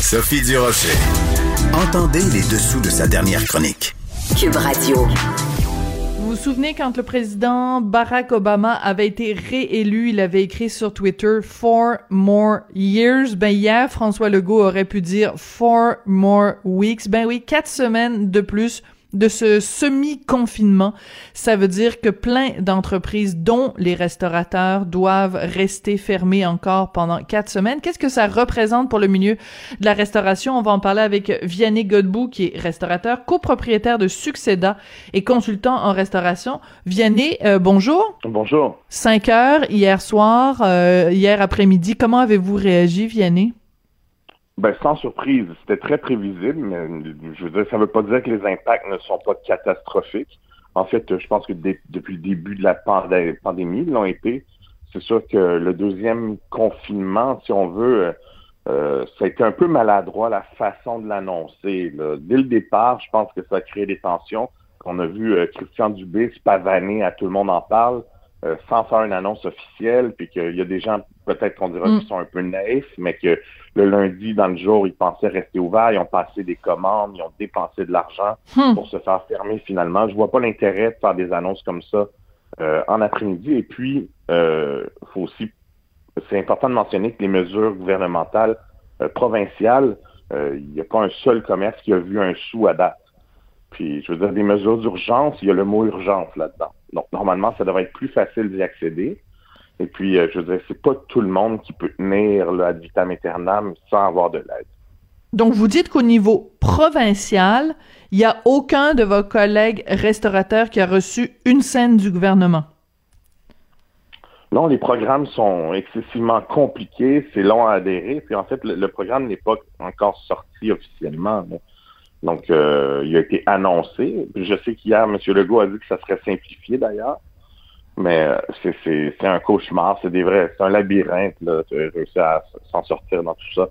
Sophie Durocher. Entendez les dessous de sa dernière chronique. Cube Radio. Vous vous souvenez quand le président Barack Obama avait été réélu, il avait écrit sur Twitter Four more years. Ben hier, François Legault aurait pu dire Four more weeks. Ben oui, quatre semaines de plus de ce semi-confinement. Ça veut dire que plein d'entreprises, dont les restaurateurs, doivent rester fermés encore pendant quatre semaines. Qu'est-ce que ça représente pour le milieu de la restauration? On va en parler avec Vianney Godbout, qui est restaurateur, copropriétaire de Succeda et consultant en restauration. Vianney, euh, bonjour. Bonjour. Cinq heures hier soir, euh, hier après-midi. Comment avez-vous réagi, Vianney? Ben, sans surprise, c'était très prévisible, mais je veux dire, ça ne veut pas dire que les impacts ne sont pas catastrophiques. En fait, je pense que depuis le début de la pandémie, l'ont été. C'est sûr que le deuxième confinement, si on veut, euh, ça a été un peu maladroit la façon de l'annoncer. Dès le départ, je pense que ça a créé des tensions. On a vu euh, Christian Dubé se pavaner à tout le monde en parle. Euh, sans faire une annonce officielle, puis qu'il y a des gens, peut-être qu'on dira, mm. qui sont un peu naïfs, mais que le lundi, dans le jour, ils pensaient rester ouverts, ils ont passé des commandes, ils ont dépensé de l'argent hmm. pour se faire fermer finalement. Je vois pas l'intérêt de faire des annonces comme ça euh, en après-midi. Et puis, euh, faut aussi, c'est important de mentionner que les mesures gouvernementales euh, provinciales, il n'y a pas un seul commerce qui a vu un sou à date. Puis, je veux dire, des mesures d'urgence, il y a le mot urgence là-dedans. Donc, normalement, ça devrait être plus facile d'y accéder. Et puis, euh, je veux dire, c'est pas tout le monde qui peut tenir le ad vitam aeternam sans avoir de l'aide. Donc, vous dites qu'au niveau provincial, il n'y a aucun de vos collègues restaurateurs qui a reçu une scène du gouvernement? Non, les programmes sont excessivement compliqués, c'est long à adhérer. Puis en fait, le, programme n'est pas encore sorti officiellement. Donc, euh, il a été annoncé. Je sais qu'hier, M. Legault a dit que ça serait simplifié d'ailleurs. Mais euh, c'est un cauchemar, c'est des vrais, c'est un labyrinthe, là. Tu as réussi à s'en sortir dans tout ça.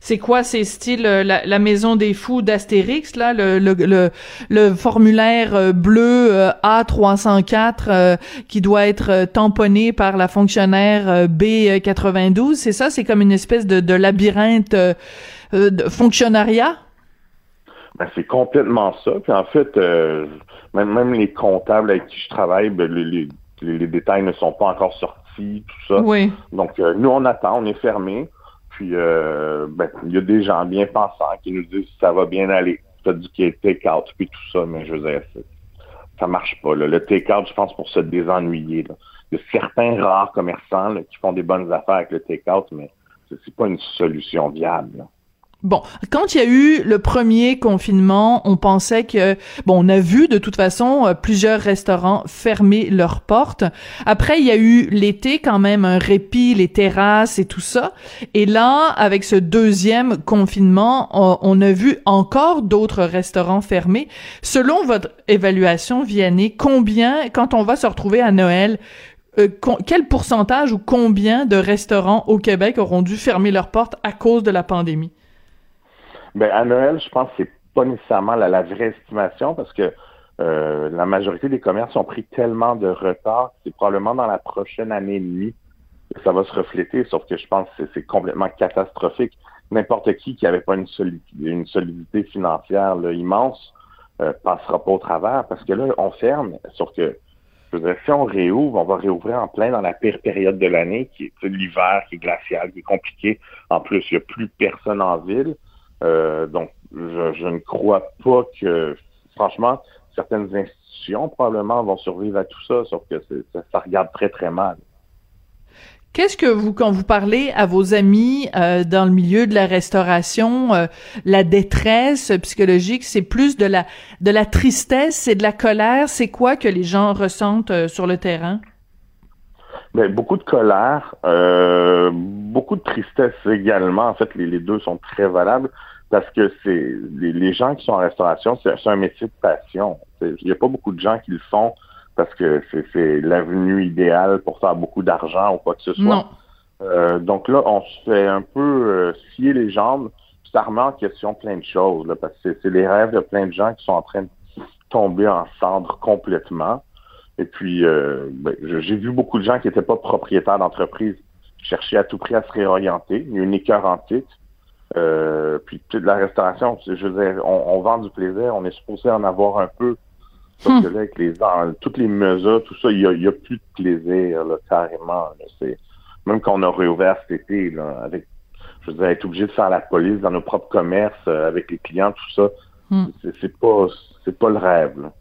C'est quoi, c'est style euh, la, maison des fous d'Astérix, là, le, le, le, formulaire bleu A304 qui doit être tamponné par la fonctionnaire B92, c'est ça? C'est comme une espèce de, de labyrinthe euh, de fonctionnariat? Ben, c'est complètement ça. Puis en fait, euh, même, même les comptables avec qui je travaille, ben, les, les, détails ne sont pas encore sortis, tout ça. Oui. Donc, euh, nous, on attend, on est fermé. Puis, ben, il y a des gens bien pensants qui nous disent ça va bien aller. Tu as dit qu'il y a take-out, puis tout ça, mais je veux dire, ça marche pas. Là. Le take-out, je pense, pour se désennuyer. Il y a certains rares commerçants qui font des bonnes affaires avec le take-out, mais c'est pas une solution viable. Bon, quand il y a eu le premier confinement, on pensait que bon, on a vu de toute façon euh, plusieurs restaurants fermer leurs portes. Après, il y a eu l'été quand même un répit, les terrasses et tout ça. Et là, avec ce deuxième confinement, on, a vu encore d'autres restaurants fermés. Selon votre évaluation, Vianney, combien, quand on va se retrouver à Noël, euh, quel pourcentage ou combien de restaurants au Québec auront dû fermer leurs portes à cause de la pandémie? Ben, à Noël, je pense que c'est pas nécessairement la, vraie estimation parce que euh, la majorité des commerces ont pris tellement de retard, c'est probablement dans la prochaine année et demie que ça va se refléter, sauf que je pense que c'est complètement catastrophique. N'importe qui qui n'avait pas une, une solidité financière là, immense euh, passera pas au travers parce que là, on ferme, sauf que je veux dire, si on réouvre, on va réouvrir en plein dans la pire période de l'année, qui est l'hiver, qui est glacial, qui est compliqué. En plus, il n'y a plus personne en ville. Euh, donc, je, ne crois pas que, franchement, certaines institutions probablement vont survivre à tout ça, sauf que ça, regarde très, très mal. Qu'est-ce que vous, quand vous parlez à vos amis euh, dans le milieu de la restauration, euh, la détresse psychologique, c'est plus de la de la tristesse, c'est de la colère, c'est quoi que les gens ressentent sur le terrain? Bien, beaucoup de colère, beaucoup de tristesse également. En fait, les deux sont très valables parce que c'est les, gens qui sont en restauration, c'est un métier de passion. Il n'y a pas beaucoup de gens qui le font parce que c'est l'avenue idéale pour faire beaucoup d'argent ou quoi que ce soit. Euh, donc là, on se fait un peu euh, scier les jambes. Ça remet en question plein de choses, là, parce que c'est les rêves de plein de gens qui sont en train de tomber en cendres complètement. Et puis, euh, ben, j'ai vu beaucoup de gens qui n'étaient pas propriétaires d'entreprise chercher à tout prix à se réorienter. Il y a une écœur en titre. Euh, puis toute la restauration, je veux dire, on, vend du plaisir, on est supposé en avoir un peu. Parce que hmm. là, avec les toutes les mesures, tout ça, il y a, plus de plaisir, là, carrément. Même qu'on a réouvert cet été, là, avec je veux dire, être obligé de faire la police dans nos propres commerces, euh, avec les clients, tout ça, hmm. c'est pas c'est pas le rêve. Là.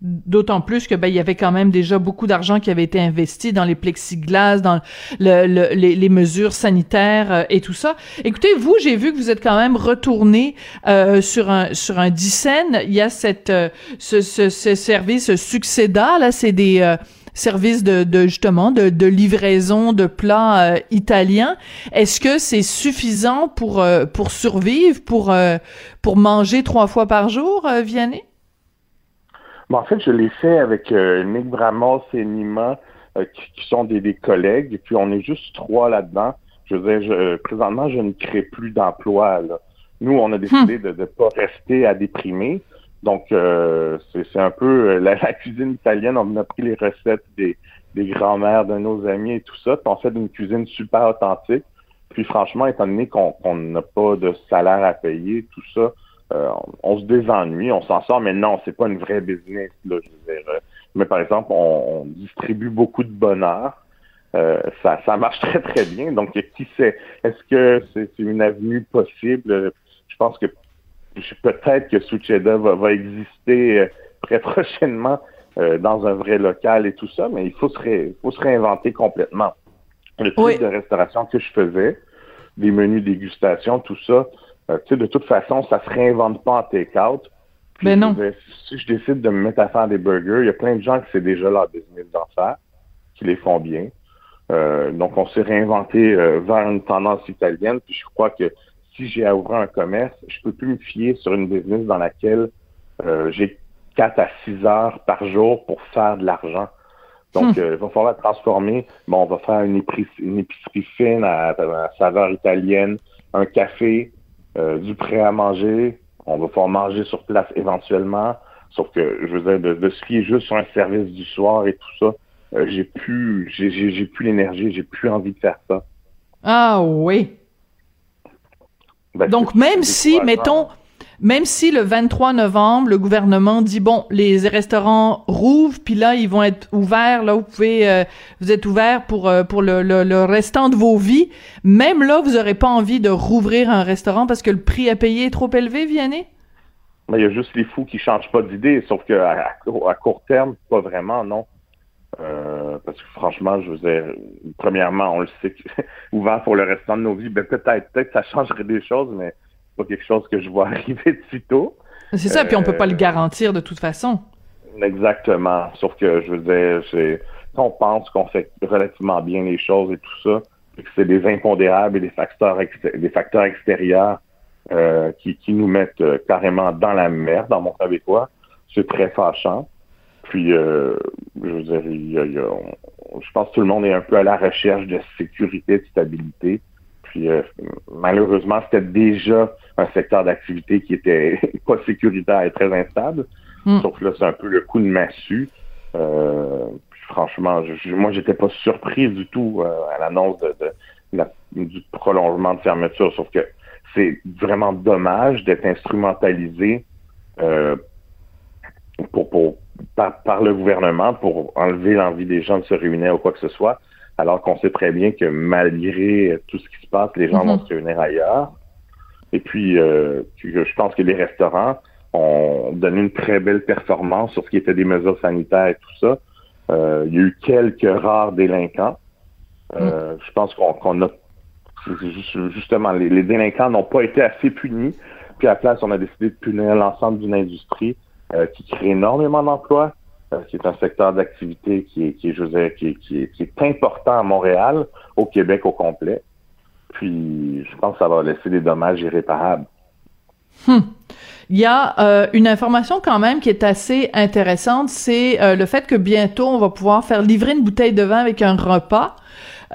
D'autant plus que ben il y avait quand même déjà beaucoup d'argent qui avait été investi dans les plexiglas, dans le, les, mesures sanitaires euh, et tout ça. Écoutez, vous, j'ai vu que vous êtes quand même retourné euh, sur un sur un dixaine. Il y a cette euh, ce, ce, ce, service succéda là, c'est des services de, de, justement de, de, livraison de plats italiens. Est-ce que c'est suffisant pour pour survivre, pour pour manger trois fois par jour, Vianney? En fait, je l'ai fait avec euh, Nick Bramos et Nima, euh, qui, sont des, des, collègues, et puis on est juste trois là-dedans. Je veux dire, je, présentement, je ne crée plus d'emploi. Nous, on a décidé hmm. de ne pas rester à déprimer. Donc, euh, c'est un peu la, cuisine italienne. On a pris les recettes des, des grands-mères de nos amis et tout ça. Puis on fait une cuisine super authentique. Puis franchement, étant donné qu'on n'a pas de salaire à payer, tout ça, euh, on se désennuie, on s'en sort, mais non, c'est pas une vraie business. Là, je veux dire. Euh. Mais par exemple, on, distribue beaucoup de bonheur. Euh, ça, ça marche très très bien. Donc, qui sait? Est-ce que c'est une avenue possible? Je pense que peut-être que Sucheda va, va exister très prochainement dans un vrai local et tout ça, mais il faut se, faut se réinventer complètement. Le type de restauration que je faisais, des menus dégustation, tout ça, euh, tu sais, de toute façon, ça se réinvente pas en take-out. Mais ben non. si je décide de me mettre à faire des burgers, il y a plein de gens qui c'est déjà leur business d'en faire, qui les font bien. Euh, donc, on s'est réinventé euh, vers une tendance italienne. Puis je crois que si j'ai à ouvrir un commerce, je peux plus me fier sur une business dans laquelle j'ai 4 à 6 heures par jour pour faire de l'argent. Donc, hmm. il va falloir transformer. Bon, on va faire une épicerie, une épicerie fine à, à saveur italienne, un café, euh, du prêt à manger. On va pouvoir manger sur place éventuellement. Sauf que, je veux dire, de, se fier juste sur un service du soir et tout ça, euh, j'ai plus, j'ai plus l'énergie, j'ai plus envie de faire ça. Ah oui. Ben, Donc même si, mettons, même si le 23 novembre, le gouvernement dit bon, les restaurants rouvrent, puis là ils vont être ouverts, là vous pouvez, euh, vous êtes ouverts pour euh, pour le, le, restant de vos vies. Même là, vous aurez pas envie de rouvrir un restaurant parce que le prix à payer est trop élevé, Vianney? Il y a juste les fous qui changent pas d'idée, sauf que à, court terme, pas vraiment, non. Euh, parce que franchement, je vous ai, premièrement, on le sait, ouvert pour le restant de nos vies, ben peut-être, peut-être ça changerait des choses, mais pas quelque chose que je vois arriver de sitôt. C'est ça, puis on peut pas le euh, garantir de toute façon. Exactement. Sauf que je veux dire, c'est on pense qu'on fait relativement bien les choses et tout ça, et que c'est des impondérables et des facteurs des facteurs extérieurs euh, qui, qui nous mettent euh, carrément dans la merde, dans mon québécois. C'est très fâchant. Puis, je veux dire, je pense que tout le monde est un peu à la recherche de sécurité, de stabilité. Puis euh, malheureusement, c'était déjà un secteur d'activité qui était pas sécuritaire et très instable. Hmm. Sauf que là, c'est un peu le coup de massue. Euh, franchement, je, moi, j'étais pas surpris du tout euh, à l'annonce de, du prolongement de fermeture. Sauf que c'est vraiment dommage d'être instrumentalisé pour, par, par, le gouvernement pour enlever l'envie des gens de se réunir ou quoi que ce soit alors qu'on sait très bien que malgré tout ce qui se passe, les gens vont mhm. se réunir ailleurs. Et puis, euh, je pense que les restaurants ont donné une très belle performance sur ce qui était des mesures sanitaires et tout ça. Euh, il y a eu quelques rares délinquants. Euh, mhm. Je pense qu'on a justement les, délinquants n'ont pas été assez punis. Puis à la place, on a décidé de punir l'ensemble d'une industrie qui crée énormément d'emplois, euh, qui est un secteur d'activité qui est, important à Montréal, au Québec au complet. Puis, je pense que ça va laisser des dommages irréparables. Hmm. Il y a euh, une information quand même qui est assez intéressante, c'est euh, le fait que bientôt on va pouvoir faire livrer une bouteille de vin avec un repas.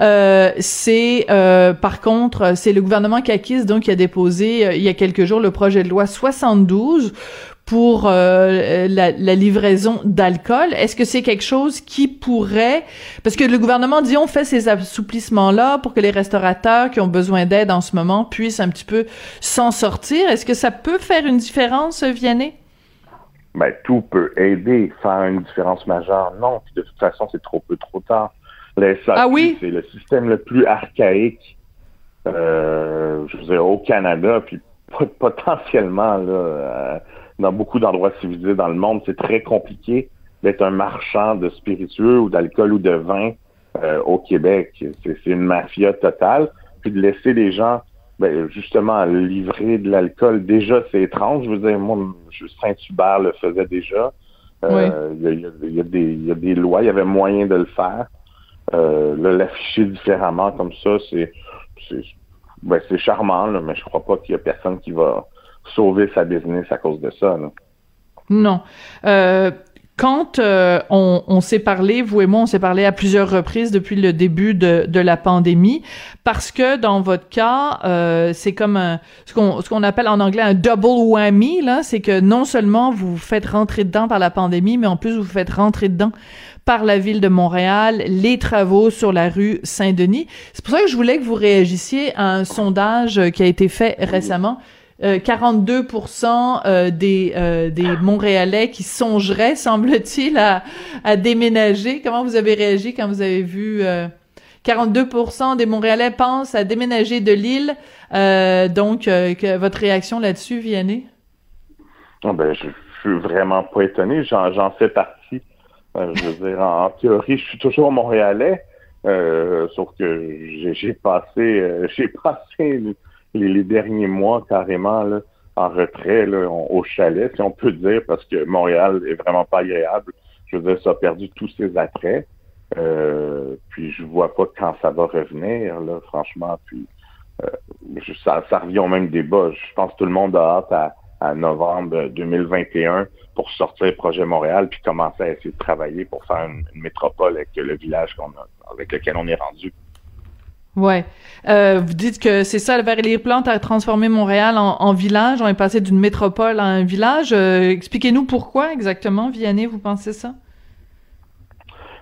Euh, c'est par contre, c'est le gouvernement qui donc qui a déposé il y a quelques jours le projet de loi 72 pour euh, la, la, livraison d'alcool. Est-ce que c'est quelque chose qui pourrait, parce que le gouvernement dit on fait ces assouplissements-là pour que les restaurateurs qui ont besoin d'aide en ce moment puissent un petit peu s'en sortir. Est-ce que ça peut faire une différence, Vianney? Ben, tout peut aider, faire une différence majeure. Non, de toute façon, c'est trop peu, trop tard. ah oui? c'est le système le plus archaïque, euh, je veux dire, au Canada, puis potentiellement là, euh, dans beaucoup d'endroits civilisés dans le monde, c'est très compliqué d'être un marchand de spiritueux ou d'alcool ou de vin euh, au Québec. C'est une mafia totale. Puis de laisser les gens ben, justement livrer de l'alcool, déjà c'est étrange. Je veux dire, moi, Saint-Hubert le faisait déjà. Euh, il y, a, des lois, il y avait moyen de le faire. Euh, l'afficher différemment comme ça, c'est ben, c'est charmant, là, mais je crois pas qu'il y a personne qui va sauver sa business à cause de ça. Non. Euh, quand euh, on, s'est parlé, vous et moi, on s'est parlé à plusieurs reprises depuis le début de, de la pandémie, parce que dans votre cas, euh, c'est comme un, ce qu'on ce qu'on appelle en anglais un double whammy là, c'est que non seulement vous vous faites rentrer dedans par la pandémie, mais en plus vous vous faites rentrer dedans par la ville de Montréal, les travaux sur la rue Saint-Denis. C'est pour ça que je voulais que vous réagissiez à un sondage qui a été fait récemment 42% euh, euh, des, euh, des Montréalais qui songeraient, semble-t-il, à, déménager. Comment vous avez réagi quand vous avez vu 42% des Montréalais pensent à déménager de l'île. donc, votre réaction là-dessus, Vianney? Oh ben, je, suis vraiment pas étonné. J'en fais partie. je veux dire, en, théorie, je suis toujours Montréalais. sauf que j'ai passé, j'ai passé les, derniers mois carrément là, en retrait là, au chalet, si on peut dire, parce que Montréal est vraiment pas agréable. Je veux dire, ça a perdu tous ses attraits. Euh, puis je vois pas quand ça va revenir, là, franchement. Puis euh, ça, ça revient au même débat. Je pense que tout le monde a hâte à, à novembre 2021 pour sortir projet Montréal puis commencer à essayer de travailler pour faire une, métropole avec le village qu'on a, avec lequel on est rendu. Ouais. Euh, vous dites que c'est ça, les Plante a transformé Montréal en, village. On est passé d'une métropole à un village. Euh, expliquez-nous pourquoi exactement, Vianney, vous pensez ça?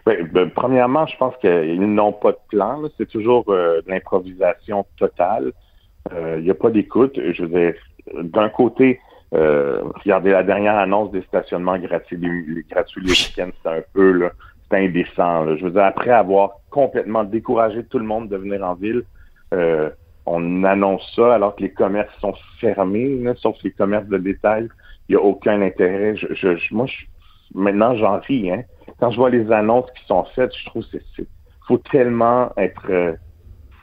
Ben, ben, premièrement, je pense qu'ils n'ont pas de plan. C'est toujours euh, de l'improvisation totale. Il n'y a pas d'écoute. Je veux dire, d'un côté, regardez la dernière annonce des stationnements gratuits, les, gratuits les week-ends, c'est un peu là, indécent. Je veux dire, après avoir complètement découragé tout le monde de venir en ville, euh, on annonce ça alors que les commerces sont fermés, sauf les commerces de détail. Il n'y a aucun intérêt. Moi, maintenant, j'en ris. Hein. Quand je vois les annonces qui sont faites, je trouve que c'est faut tellement être euh,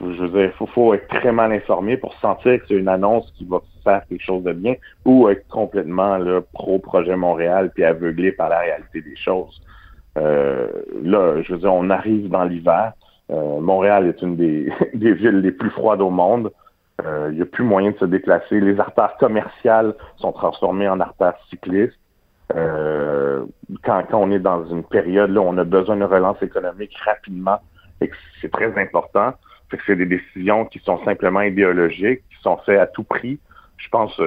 je veux dire, faut, faut être très mal informé pour sentir que c'est une annonce qui va faire quelque chose de bien ou être complètement pro projet Montréal puis aveuglé par la réalité des choses. Euh, là, je veux dire, on arrive dans l'hiver. Euh, Montréal est une des, villes les plus froides au monde. Euh, il n'y a plus moyen de se déplacer. Les artères commerciales sont transformées en artères cyclistes. quand, on est dans une période là où on a besoin de relance économique rapidement c'est très important, c'est des décisions qui sont simplement idéologiques, qui sont faites à tout prix. Je pense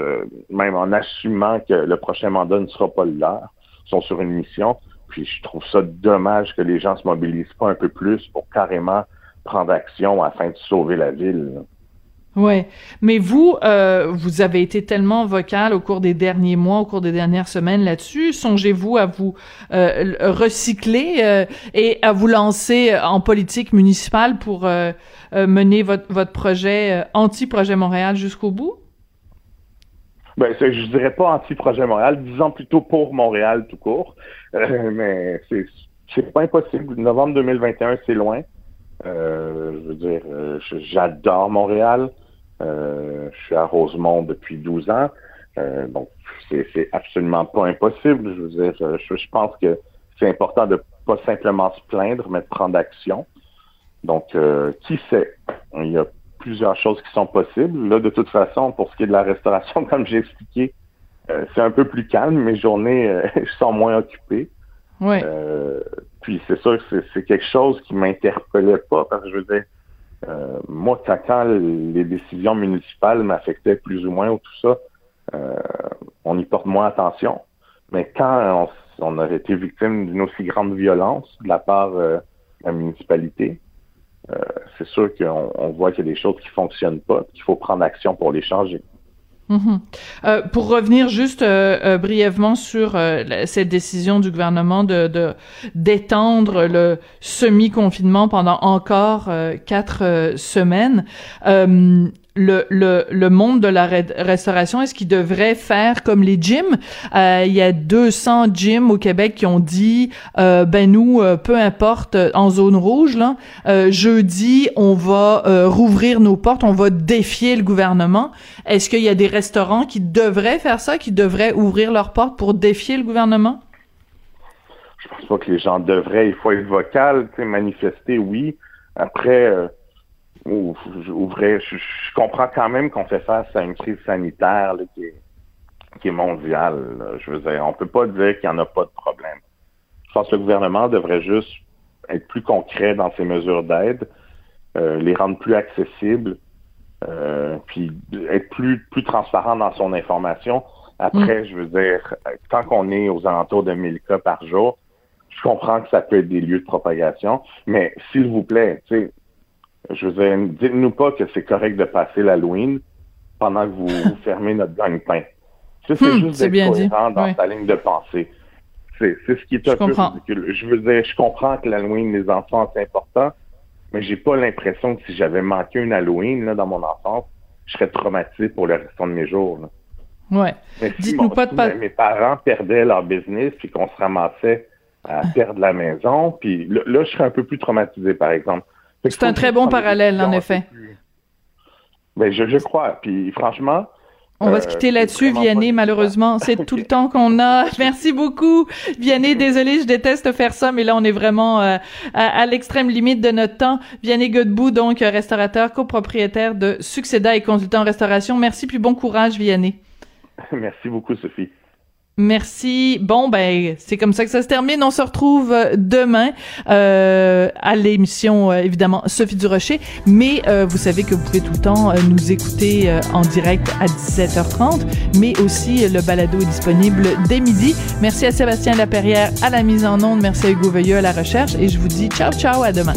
même en assumant que le prochain mandat ne sera pas le leur, sont sur une mission. Puis je trouve ça dommage que les gens se mobilisent pas un peu plus pour carrément prendre action afin de sauver la ville. Ouais, mais vous, euh, vous avez été tellement vocal au cours des derniers mois, au cours des dernières semaines là-dessus. Songez-vous à vous euh, recycler euh, et à vous lancer en politique municipale pour mener votre, votre projet anti-projet Montréal jusqu'au bout? Ben, je dirais pas anti-projet Montréal, disons plutôt pour Montréal tout court. Euh, mais c'est c'est pas impossible. Novembre 2021, c'est loin. Euh, je veux dire, euh, j'adore Montréal. je suis à Rosemont depuis 12 ans. donc, c'est absolument pas impossible. Je veux dire, je, pense que c'est important de pas simplement se plaindre, mais de prendre action. Donc, qui sait? Il y a plusieurs choses qui sont possibles. Là, de toute façon, pour ce qui est de la restauration, comme j'ai expliqué, euh, c'est un peu plus calme. Mes journées euh, sont moins occupées. Oui. Euh, puis c'est sûr que c'est quelque chose qui m'interpellait pas parce que je veux dire, moi, quand, les décisions municipales m'affectaient plus ou moins ou tout ça, on y porte moins attention. Mais quand on, aurait été victime d'une aussi grande violence de la part euh, de la municipalité, euh, c'est sûr qu'on voit qu'il y a des choses qui fonctionnent pas, qu'il faut prendre action pour les changer. Mhm. Euh, pour revenir juste euh, euh, brièvement sur cette décision du gouvernement de d'étendre le semi-confinement pendant encore quatre semaines, le, le, le monde de la restauration, est-ce qu'il devrait faire comme les gyms? Euh, il y a 200 gyms au Québec qui ont dit, euh, ben nous, euh, peu importe, en zone rouge, là, jeudi, on va rouvrir nos portes, on va défier le gouvernement. Est-ce qu'il y a des restaurants qui devraient faire ça, qui devraient ouvrir leurs portes pour défier le gouvernement? Je pense pas que les gens devraient. Il faut être vocal, manifester, oui. Après je, je, comprends quand même qu'on fait face à une crise sanitaire qui, est, qui, est, mondiale. Je veux dire, on peut pas dire qu'il n'y en a pas de problème. Je pense que le gouvernement devrait juste être plus concret dans ses mesures d'aide, euh, les rendre plus accessibles, euh, puis être plus, plus transparent dans son information. Après, mm. je veux dire, tant qu'on est aux alentours de 1000 cas par jour, je comprends que ça peut être des lieux de propagation, mais s'il vous plaît, tu sais, je veux dire, dites-nous pas que c'est correct de passer l'Halloween pendant que vous, fermez notre gagne-pain. Ça, c'est hmm, juste d'être cohérent dans ta ligne de pensée. C'est, ce qui est un peu ridicule. Je veux dire, je comprends que l'Halloween, les enfants, c'est important, mais j'ai pas l'impression que si j'avais manqué un Halloween là, dans mon enfance, je serais traumatisé pour le restant de mes jours. Là. Ouais. Dites-nous pas de Mes parents perdaient leur business puis qu'on se ramassait à perdre la maison, puis là, je serais un peu plus traumatisé, par exemple. C'est un très bon parallèle, en effet. Ben, je, je crois. Puis franchement, on va se quitter euh, là-dessus, Vianney, malheureusement. C'est tout le temps qu'on a. Merci beaucoup, Vianney. Désolé, je déteste faire ça, mais là, on est vraiment euh, à, l'extrême limite de notre temps. Vianney Godbout, donc restaurateur, copropriétaire de Succéda et consultant en restauration. Merci, puis bon courage, Vianney. Merci beaucoup, Sophie. Merci. Bon, ben, c'est comme ça que ça se termine. On se retrouve euh, demain euh, à l'émission, euh, évidemment, Sophie Durocher. Mais vous savez que vous pouvez tout le temps nous écouter en direct à 17h30, mais aussi le balado est disponible dès midi. Merci à Sébastien Laperrière à la mise en onde. Merci à Hugo Veilleux à la recherche. Et je vous dis ciao, ciao, à demain.